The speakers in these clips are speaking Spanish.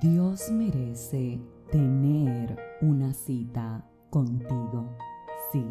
Dios merece tener una cita contigo. Sí,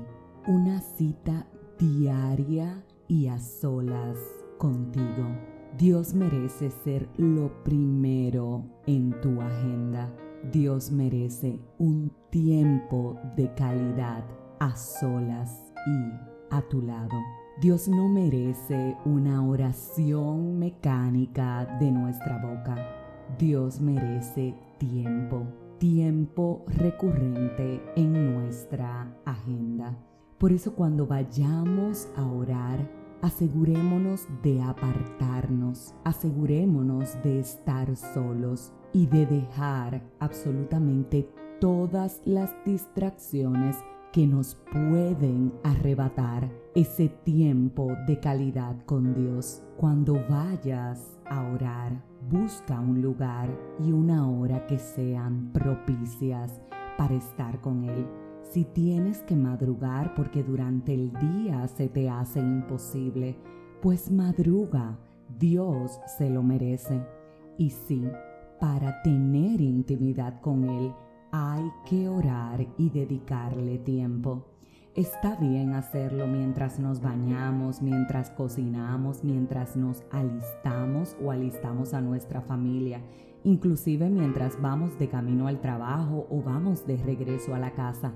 una cita diaria y a solas contigo. Dios merece ser lo primero en tu agenda. Dios merece un tiempo de calidad a solas y a tu lado. Dios no merece una oración mecánica de nuestra boca. Dios merece tiempo, tiempo recurrente en nuestra agenda. Por eso cuando vayamos a orar, asegurémonos de apartarnos, asegurémonos de estar solos y de dejar absolutamente todas las distracciones que nos pueden arrebatar ese tiempo de calidad con Dios. Cuando vayas a orar, busca un lugar y una hora que sean propicias para estar con Él. Si tienes que madrugar porque durante el día se te hace imposible, pues madruga, Dios se lo merece. Y sí, para tener intimidad con Él, hay que orar y dedicarle tiempo. Está bien hacerlo mientras nos bañamos, mientras cocinamos, mientras nos alistamos o alistamos a nuestra familia, inclusive mientras vamos de camino al trabajo o vamos de regreso a la casa.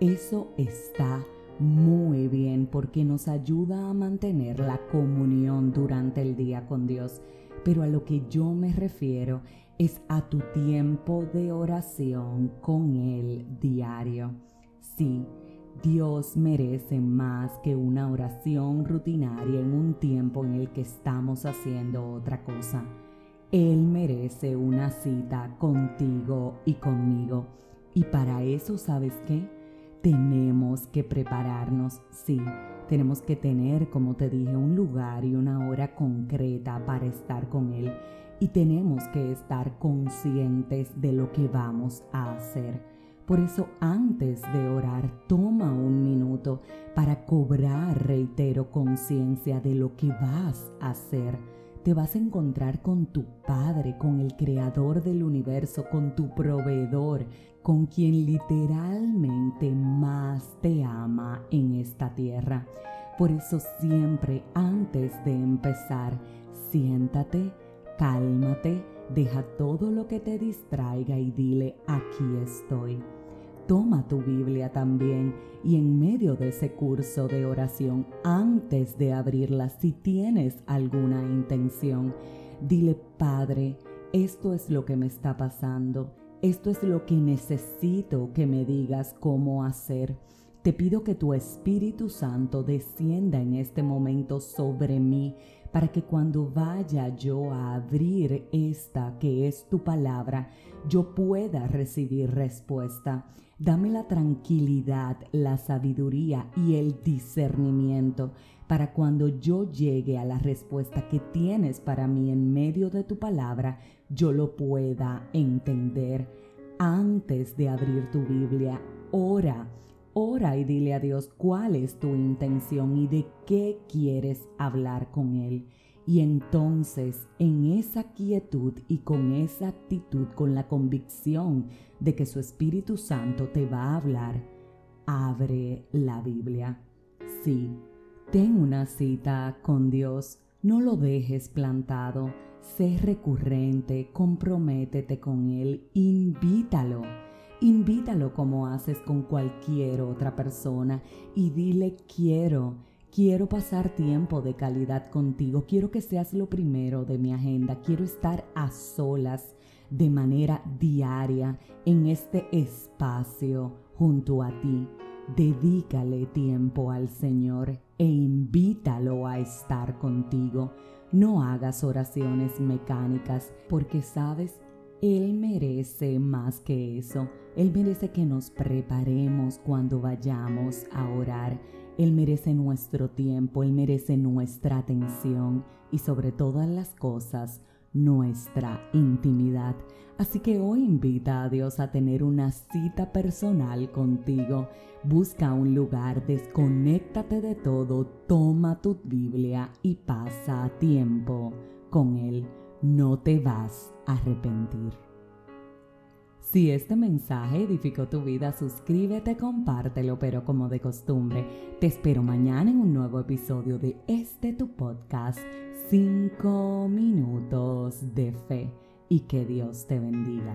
Eso está muy bien porque nos ayuda a mantener la comunión durante el día con Dios. Pero a lo que yo me refiero es a tu tiempo de oración con Él diario. Sí, Dios merece más que una oración rutinaria en un tiempo en el que estamos haciendo otra cosa. Él merece una cita contigo y conmigo. Y para eso, ¿sabes qué? Tenemos que prepararnos, sí. Tenemos que tener, como te dije, un lugar y una hora concreta para estar con Él y tenemos que estar conscientes de lo que vamos a hacer. Por eso antes de orar, toma un minuto para cobrar, reitero, conciencia de lo que vas a hacer. Te vas a encontrar con tu Padre, con el Creador del universo, con tu proveedor, con quien literalmente más te ama en esta tierra. Por eso siempre antes de empezar, siéntate, Cálmate, deja todo lo que te distraiga y dile, aquí estoy. Toma tu Biblia también y en medio de ese curso de oración, antes de abrirla, si tienes alguna intención, dile, Padre, esto es lo que me está pasando, esto es lo que necesito que me digas cómo hacer. Te pido que tu Espíritu Santo descienda en este momento sobre mí para que cuando vaya yo a abrir esta que es tu palabra, yo pueda recibir respuesta. Dame la tranquilidad, la sabiduría y el discernimiento para cuando yo llegue a la respuesta que tienes para mí en medio de tu palabra, yo lo pueda entender. Antes de abrir tu Biblia, ora Ora y dile a Dios cuál es tu intención y de qué quieres hablar con Él. Y entonces, en esa quietud y con esa actitud, con la convicción de que su Espíritu Santo te va a hablar, abre la Biblia. Sí, ten una cita con Dios, no lo dejes plantado, sé recurrente, comprométete con Él, invítalo Invítalo como haces con cualquier otra persona y dile quiero, quiero pasar tiempo de calidad contigo, quiero que seas lo primero de mi agenda, quiero estar a solas de manera diaria en este espacio junto a ti. Dedícale tiempo al Señor e invítalo a estar contigo. No hagas oraciones mecánicas porque sabes, Él merece más que eso. Él merece que nos preparemos cuando vayamos a orar. Él merece nuestro tiempo, Él merece nuestra atención y sobre todas las cosas, nuestra intimidad. Así que hoy invita a Dios a tener una cita personal contigo. Busca un lugar, desconéctate de todo, toma tu Biblia y pasa tiempo con Él. No te vas a arrepentir. Si este mensaje edificó tu vida, suscríbete, compártelo, pero como de costumbre, te espero mañana en un nuevo episodio de este tu podcast, 5 minutos de fe, y que Dios te bendiga.